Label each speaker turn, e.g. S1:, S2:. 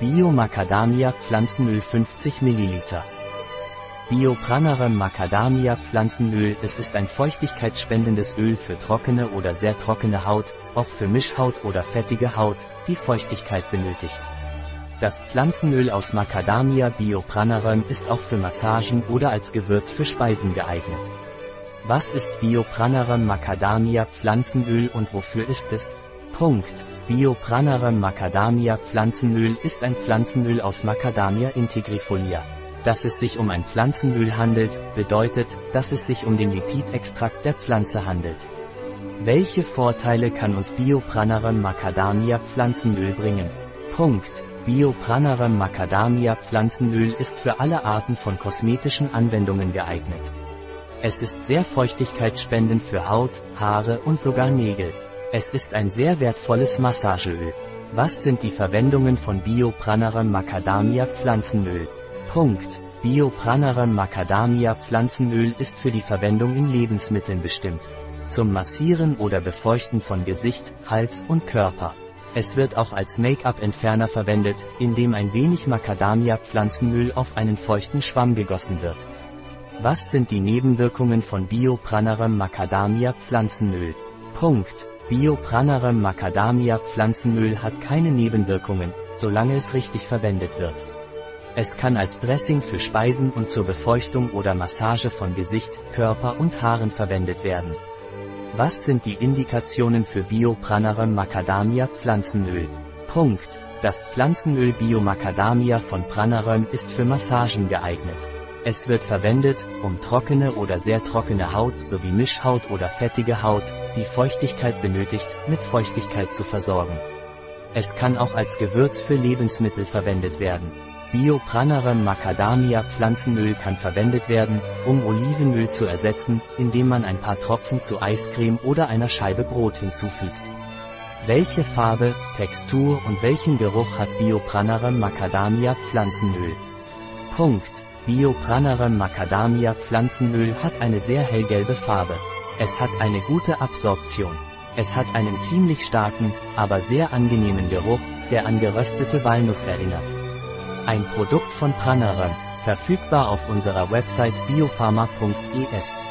S1: Bio Macadamia Pflanzenöl 50 ml. Bio Pranarum Macadamia Pflanzenöl Es ist ein feuchtigkeitsspendendes Öl für trockene oder sehr trockene Haut, auch für Mischhaut oder fettige Haut, die Feuchtigkeit benötigt. Das Pflanzenöl aus Macadamia Bio Pranarum ist auch für Massagen oder als Gewürz für Speisen geeignet. Was ist Bio Pranarum Macadamia Pflanzenöl und wofür ist es? Punkt. Biopranarum Macadamia Pflanzenöl ist ein Pflanzenöl aus Macadamia integrifolia. Dass es sich um ein Pflanzenöl handelt, bedeutet, dass es sich um den Lipidextrakt der Pflanze handelt. Welche Vorteile kann uns Biopranarum Macadamia Pflanzenöl bringen? Punkt. Biopranarum Macadamia Pflanzenöl ist für alle Arten von kosmetischen Anwendungen geeignet. Es ist sehr feuchtigkeitsspendend für Haut, Haare und sogar Nägel. Es ist ein sehr wertvolles Massageöl. Was sind die Verwendungen von Biopranarum Macadamia Pflanzenöl? Punkt. Biopranarum Macadamia Pflanzenöl ist für die Verwendung in Lebensmitteln bestimmt. Zum Massieren oder Befeuchten von Gesicht, Hals und Körper. Es wird auch als Make-up-Entferner verwendet, indem ein wenig Macadamia-Pflanzenöl auf einen feuchten Schwamm gegossen wird. Was sind die Nebenwirkungen von Biopranarum Macadamia Pflanzenöl? Punkt. Biopranarum Macadamia Pflanzenöl hat keine Nebenwirkungen, solange es richtig verwendet wird. Es kann als Dressing für Speisen und zur Befeuchtung oder Massage von Gesicht, Körper und Haaren verwendet werden. Was sind die Indikationen für Biopranarum Macadamia Pflanzenöl? Punkt. Das Pflanzenöl Biomacadamia von Pranarum ist für Massagen geeignet. Es wird verwendet, um trockene oder sehr trockene Haut sowie Mischhaut oder fettige Haut, die Feuchtigkeit benötigt, mit Feuchtigkeit zu versorgen. Es kann auch als Gewürz für Lebensmittel verwendet werden. Biopranarum Macadamia Pflanzenöl kann verwendet werden, um Olivenöl zu ersetzen, indem man ein paar Tropfen zu Eiscreme oder einer Scheibe Brot hinzufügt. Welche Farbe, Textur und welchen Geruch hat Biopranarum Macadamia Pflanzenöl? Punkt. Biopranarum Macadamia Pflanzenöl hat eine sehr hellgelbe Farbe. Es hat eine gute Absorption. Es hat einen ziemlich starken, aber sehr angenehmen Geruch, der an geröstete Walnuss erinnert. Ein Produkt von Pranarum, verfügbar auf unserer Website biopharma.es.